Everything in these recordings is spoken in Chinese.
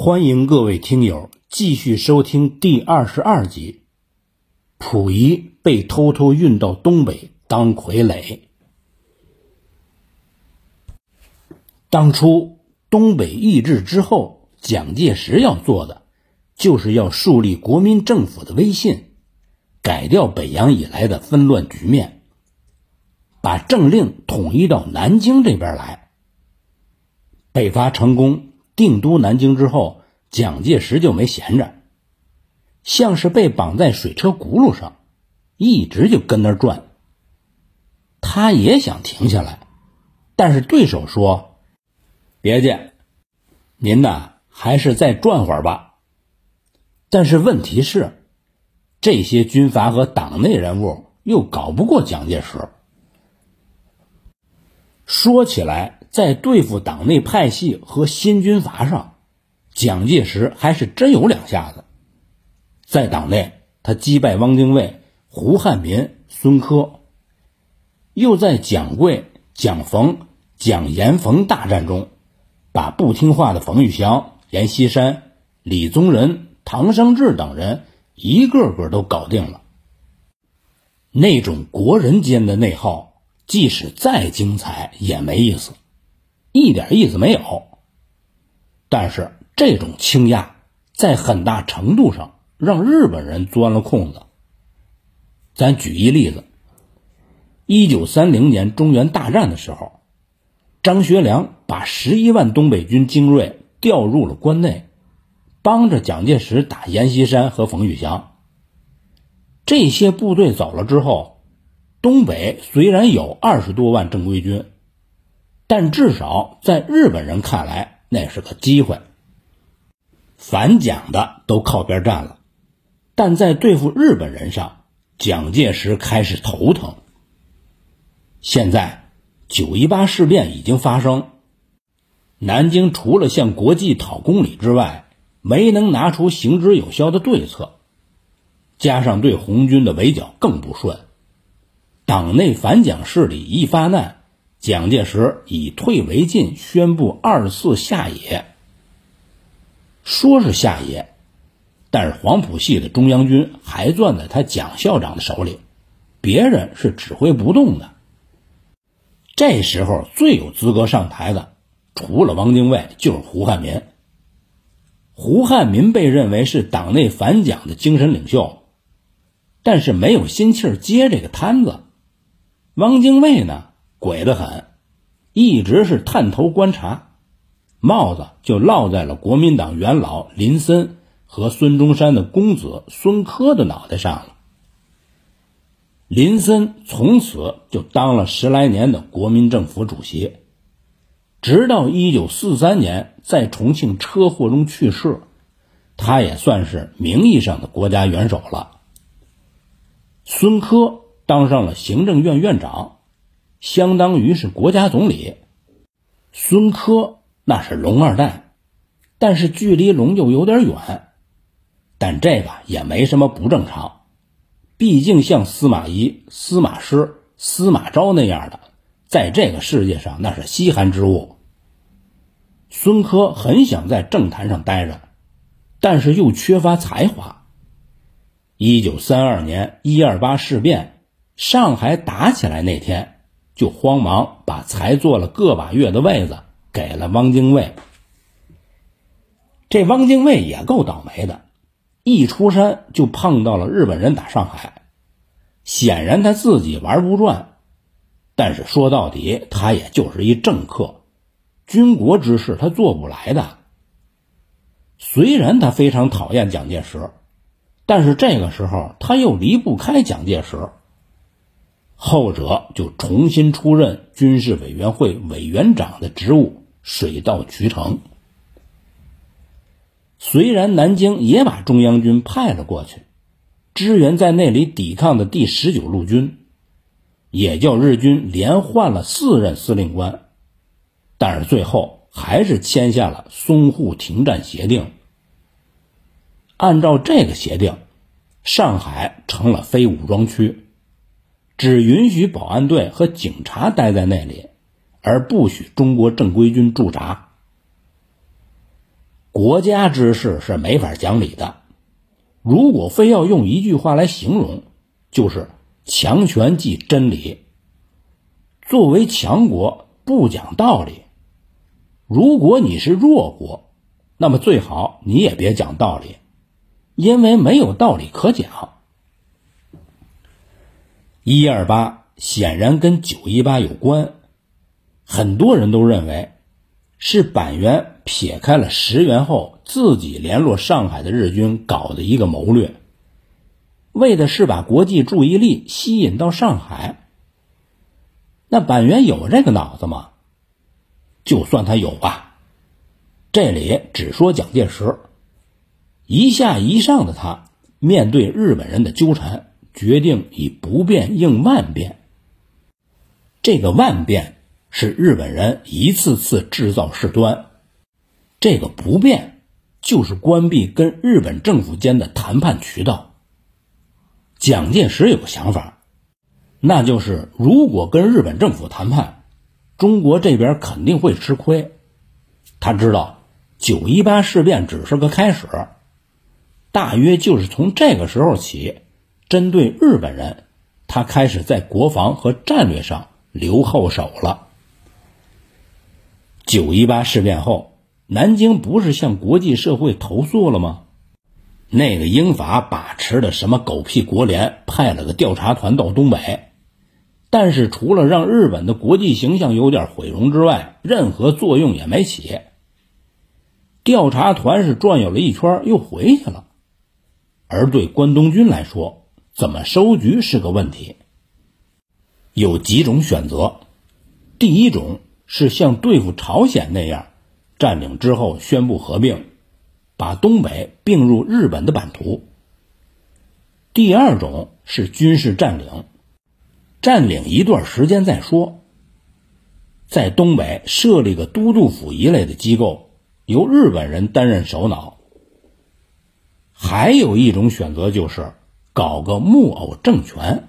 欢迎各位听友继续收听第二十二集。溥仪被偷偷运到东北当傀儡。当初东北易帜之后，蒋介石要做的，就是要树立国民政府的威信，改掉北洋以来的纷乱局面，把政令统一到南京这边来。北伐成功，定都南京之后，蒋介石就没闲着，像是被绑在水车轱辘上，一直就跟那转。他也想停下来，但是对手说。别介，您呐还是再转会儿吧。但是问题是，这些军阀和党内人物又搞不过蒋介石。说起来，在对付党内派系和新军阀上，蒋介石还是真有两下子。在党内，他击败汪精卫、胡汉民、孙科；又在蒋桂、蒋冯、蒋阎冯大战中。把不听话的冯玉祥、阎锡山、李宗仁、唐生智等人一个个都搞定了。那种国人间的内耗，即使再精彩也没意思，一点意思没有。但是这种倾轧，在很大程度上让日本人钻了空子。咱举一例子：一九三零年中原大战的时候。张学良把十一万东北军精锐调入了关内，帮着蒋介石打阎锡山和冯玉祥。这些部队走了之后，东北虽然有二十多万正规军，但至少在日本人看来那是个机会。反蒋的都靠边站了，但在对付日本人上，蒋介石开始头疼。现在。九一八事变已经发生，南京除了向国际讨公理之外，没能拿出行之有效的对策，加上对红军的围剿更不顺，党内反蒋势力一发难，蒋介石以退为进，宣布二次下野。说是下野，但是黄埔系的中央军还攥在他蒋校长的手里，别人是指挥不动的。这时候最有资格上台的，除了汪精卫，就是胡汉民。胡汉民被认为是党内反蒋的精神领袖，但是没有心气接这个摊子。汪精卫呢，鬼得很，一直是探头观察，帽子就落在了国民党元老林森和孙中山的公子孙科的脑袋上了。林森从此就当了十来年的国民政府主席，直到一九四三年在重庆车祸中去世，他也算是名义上的国家元首了。孙科当上了行政院院长，相当于是国家总理。孙科那是龙二代，但是距离龙就有点远，但这个也没什么不正常。毕竟像司马懿、司马师、司马昭那样的，在这个世界上那是稀罕之物。孙科很想在政坛上待着，但是又缺乏才华。一九三二年一二八事变，上海打起来那天，就慌忙把才做了个把月的位子给了汪精卫。这汪精卫也够倒霉的。一出山就碰到了日本人打上海，显然他自己玩不转，但是说到底他也就是一政客，军国之事他做不来的。虽然他非常讨厌蒋介石，但是这个时候他又离不开蒋介石，后者就重新出任军事委员会委员长的职务，水到渠成。虽然南京也把中央军派了过去，支援在那里抵抗的第十九路军，也叫日军连换了四任司令官，但是最后还是签下了淞沪停战协定。按照这个协定，上海成了非武装区，只允许保安队和警察待在那里，而不许中国正规军驻扎。国家之事是没法讲理的。如果非要用一句话来形容，就是强权即真理。作为强国，不讲道理。如果你是弱国，那么最好你也别讲道理，因为没有道理可讲。一二八显然跟九一八有关，很多人都认为是板垣撇开了石原后自己联络上海的日军搞的一个谋略，为的是把国际注意力吸引到上海。那板垣有这个脑子吗？就算他有吧，这里只说蒋介石，一下一上的他面对日本人的纠缠，决定以不变应万变。这个万变是日本人一次次制造事端，这个不变就是关闭跟日本政府间的谈判渠道。蒋介石有个想法，那就是如果跟日本政府谈判。中国这边肯定会吃亏，他知道九一八事变只是个开始，大约就是从这个时候起，针对日本人，他开始在国防和战略上留后手了。九一八事变后，南京不是向国际社会投诉了吗？那个英法把持的什么狗屁国联派了个调查团到东北。但是除了让日本的国际形象有点毁容之外，任何作用也没起。调查团是转悠了一圈又回去了，而对关东军来说，怎么收局是个问题。有几种选择：第一种是像对付朝鲜那样，占领之后宣布合并，把东北并入日本的版图；第二种是军事占领。占领一段时间再说，在东北设立个都督府一类的机构，由日本人担任首脑。还有一种选择就是搞个木偶政权。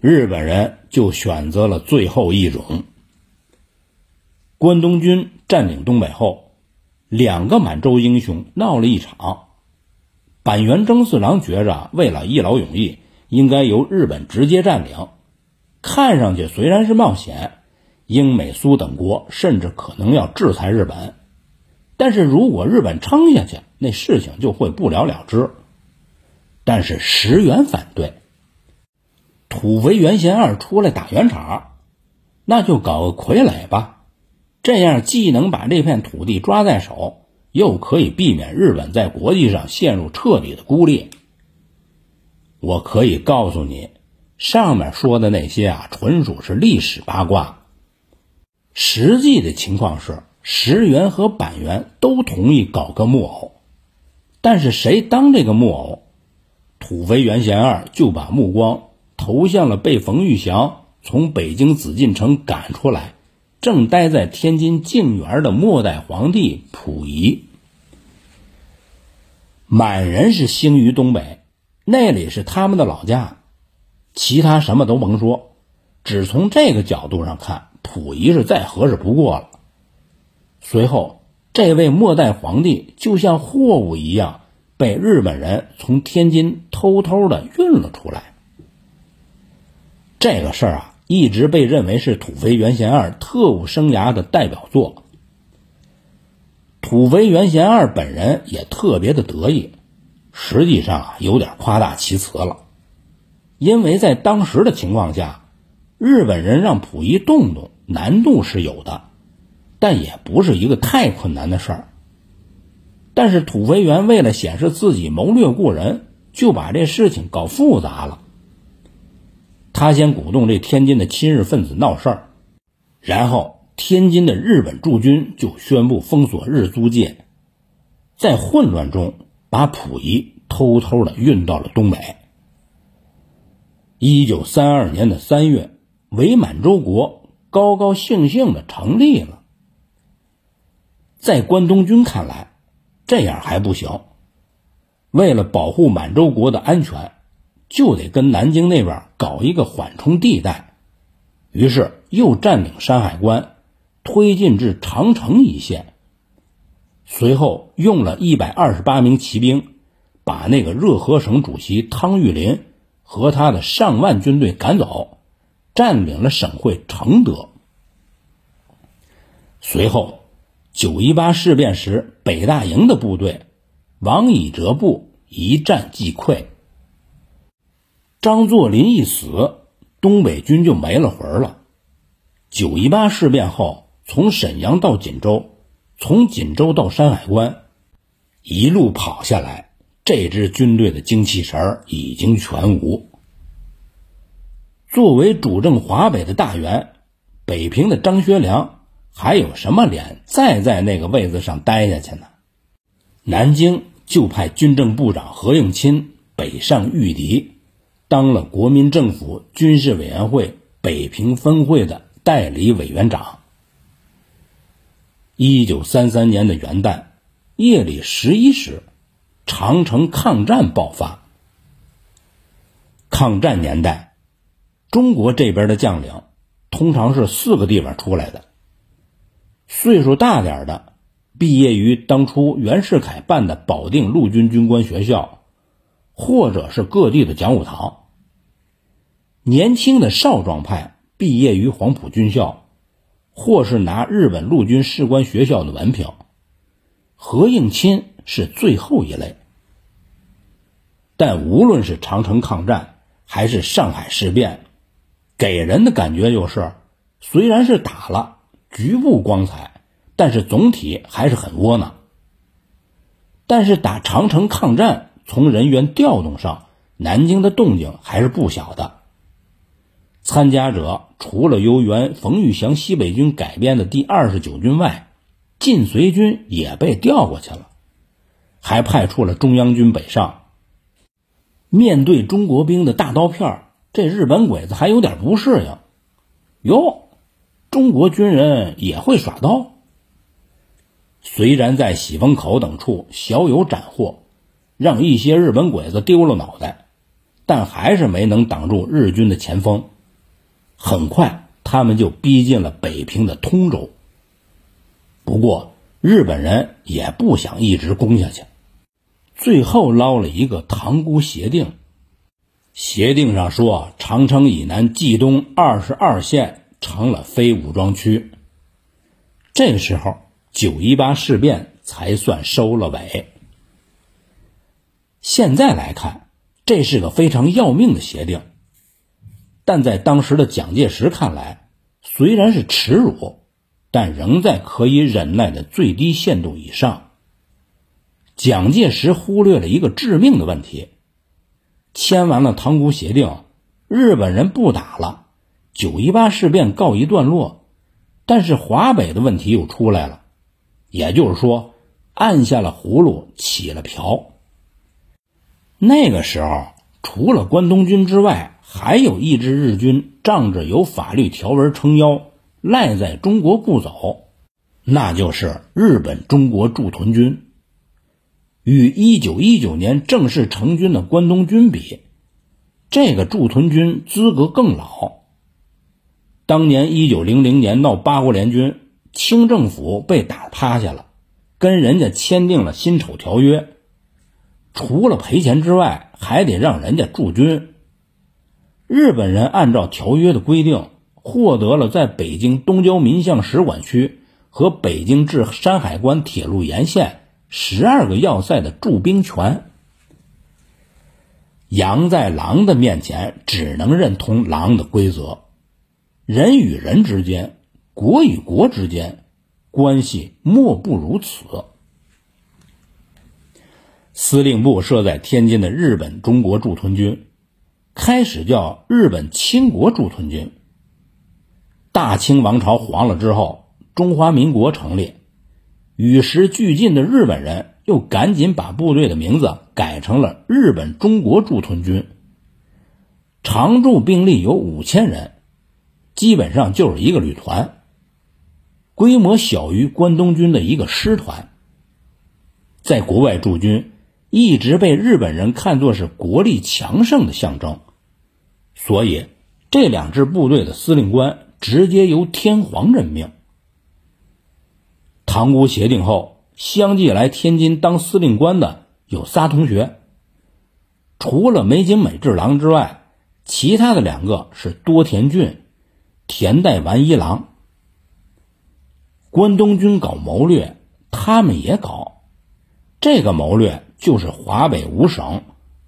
日本人就选择了最后一种。关东军占领东北后，两个满洲英雄闹了一场。板垣征四郎觉着，为了一劳永逸。应该由日本直接占领，看上去虽然是冒险，英美苏等国甚至可能要制裁日本，但是如果日本撑下去，那事情就会不了了之。但是石原反对，土肥原贤二出来打圆场，那就搞个傀儡吧，这样既能把这片土地抓在手，又可以避免日本在国际上陷入彻底的孤立。我可以告诉你，上面说的那些啊，纯属是历史八卦。实际的情况是，石原和板垣都同意搞个木偶，但是谁当这个木偶？土肥原贤二就把目光投向了被冯玉祥从北京紫禁城赶出来，正待在天津静园的末代皇帝溥仪。满人是兴于东北。那里是他们的老家，其他什么都甭说，只从这个角度上看，溥仪是再合适不过了。随后，这位末代皇帝就像货物一样，被日本人从天津偷偷的运了出来。这个事儿啊，一直被认为是土肥原贤二特务生涯的代表作。土肥原贤二本人也特别的得意。实际上啊，有点夸大其词了，因为在当时的情况下，日本人让溥仪动动难度是有的，但也不是一个太困难的事儿。但是土肥原为了显示自己谋略过人，就把这事情搞复杂了。他先鼓动这天津的亲日分子闹事儿，然后天津的日本驻军就宣布封锁日租界，在混乱中。把溥仪偷偷的运到了东北。一九三二年的三月，伪满洲国高高兴兴的成立了。在关东军看来，这样还不行。为了保护满洲国的安全，就得跟南京那边搞一个缓冲地带。于是又占领山海关，推进至长城一线。随后用了一百二十八名骑兵，把那个热河省主席汤玉麟和他的上万军队赶走，占领了省会承德。随后，九一八事变时，北大营的部队王以哲部一战即溃。张作霖一死，东北军就没了魂了。九一八事变后，从沈阳到锦州。从锦州到山海关，一路跑下来，这支军队的精气神已经全无。作为主政华北的大员，北平的张学良还有什么脸再在那个位子上待下去呢？南京就派军政部长何应钦北上御敌，当了国民政府军事委员会北平分会的代理委员长。一九三三年的元旦夜里十一时，长城抗战爆发。抗战年代，中国这边的将领通常是四个地方出来的。岁数大点的，毕业于当初袁世凯办的保定陆军军官学校，或者是各地的讲武堂。年轻的少壮派，毕业于黄埔军校。或是拿日本陆军士官学校的文凭，何应钦是最后一类。但无论是长城抗战还是上海事变，给人的感觉就是，虽然是打了，局部光彩，但是总体还是很窝囊。但是打长城抗战，从人员调动上，南京的动静还是不小的。参加者除了由原冯玉祥西北军改编的第二十九军外，晋绥军也被调过去了，还派出了中央军北上。面对中国兵的大刀片，这日本鬼子还有点不适应。哟，中国军人也会耍刀。虽然在喜峰口等处小有斩获，让一些日本鬼子丢了脑袋，但还是没能挡住日军的前锋。很快，他们就逼近了北平的通州。不过，日本人也不想一直攻下去，最后捞了一个塘沽协定。协定上说，长城以南冀东二十二县成了非武装区。这个时候，九一八事变才算收了尾。现在来看，这是个非常要命的协定。但在当时的蒋介石看来，虽然是耻辱，但仍在可以忍耐的最低限度以上。蒋介石忽略了一个致命的问题：签完了塘沽协定，日本人不打了，九一八事变告一段落，但是华北的问题又出来了，也就是说，按下了葫芦起了瓢。那个时候，除了关东军之外，还有一支日军仗着有法律条文撑腰，赖在中国不走，那就是日本中国驻屯军。与一九一九年正式成军的关东军比，这个驻屯军资格更老。当年一九零零年闹八国联军，清政府被打趴下了，跟人家签订了辛丑条约，除了赔钱之外，还得让人家驻军。日本人按照条约的规定，获得了在北京东交民巷使馆区和北京至山海关铁路沿线十二个要塞的驻兵权。羊在狼的面前只能认同狼的规则，人与人之间、国与国之间关系莫不如此。司令部设在天津的日本中国驻屯军。开始叫日本清国驻屯军。大清王朝黄了之后，中华民国成立，与时俱进的日本人又赶紧把部队的名字改成了日本中国驻屯军。常驻兵力有五千人，基本上就是一个旅团，规模小于关东军的一个师团。在国外驻军。一直被日本人看作是国力强盛的象征，所以这两支部队的司令官直接由天皇任命。塘沽协定后，相继来天津当司令官的有仨同学，除了梅津美治郎之外，其他的两个是多田骏、田代丸一郎。关东军搞谋略，他们也搞。这个谋略就是华北五省：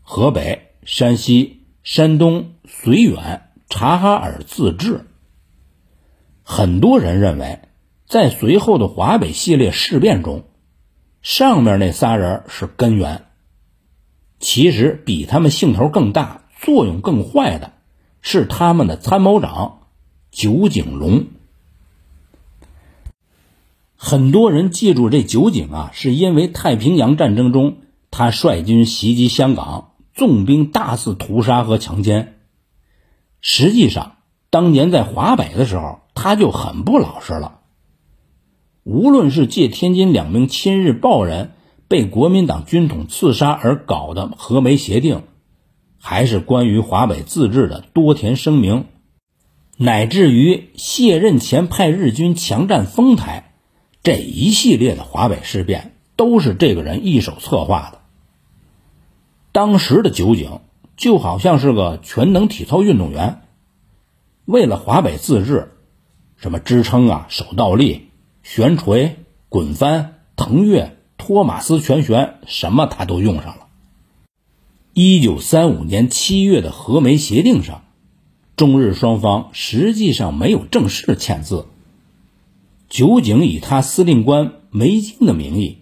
河北、山西、山东、绥远、察哈尔自治。很多人认为，在随后的华北系列事变中。上面那仨人是根源，其实比他们兴头更大、作用更坏的，是他们的参谋长酒井隆。很多人记住这酒井啊，是因为太平洋战争中他率军袭击香港，纵兵大肆屠杀和强奸。实际上，当年在华北的时候，他就很不老实了。无论是借天津两名亲日报人被国民党军统刺杀而搞的和梅协定，还是关于华北自治的多田声明，乃至于卸任前派日军强占丰台这一系列的华北事变，都是这个人一手策划的。当时的酒井就好像是个全能体操运动员，为了华北自治，什么支撑啊、手倒立。悬垂、滚翻、腾跃、托马斯全旋，什么他都用上了。一九三五年七月的和梅协定上，中日双方实际上没有正式签字。酒井以他司令官梅津的名义，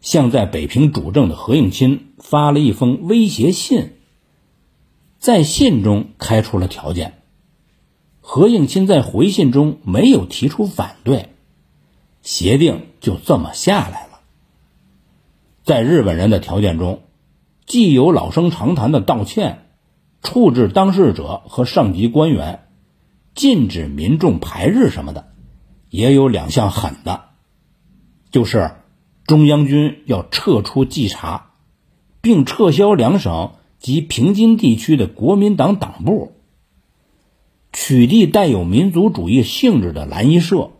向在北平主政的何应钦发了一封威胁信，在信中开出了条件。何应钦在回信中没有提出反对。协定就这么下来了。在日本人的条件中，既有老生常谈的道歉、处置当事者和上级官员、禁止民众排日什么的，也有两项狠的，就是中央军要撤出稽查，并撤销两省及平津地区的国民党党部，取缔带有民族主义性质的蓝衣社。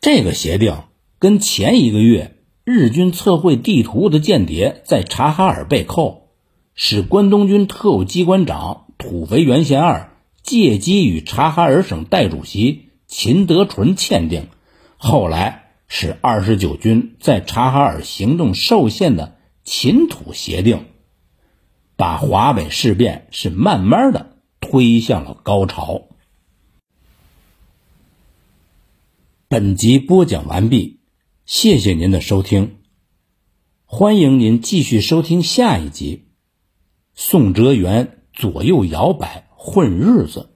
这个协定跟前一个月日军测绘地图的间谍在察哈尔被扣，使关东军特务机关长土肥原贤二借机与察哈尔省代主席秦德纯签订，后来使二十九军在察哈尔行动受限的秦土协定，把华北事变是慢慢的推向了高潮。本集播讲完毕，谢谢您的收听，欢迎您继续收听下一集。宋哲元左右摇摆混日子。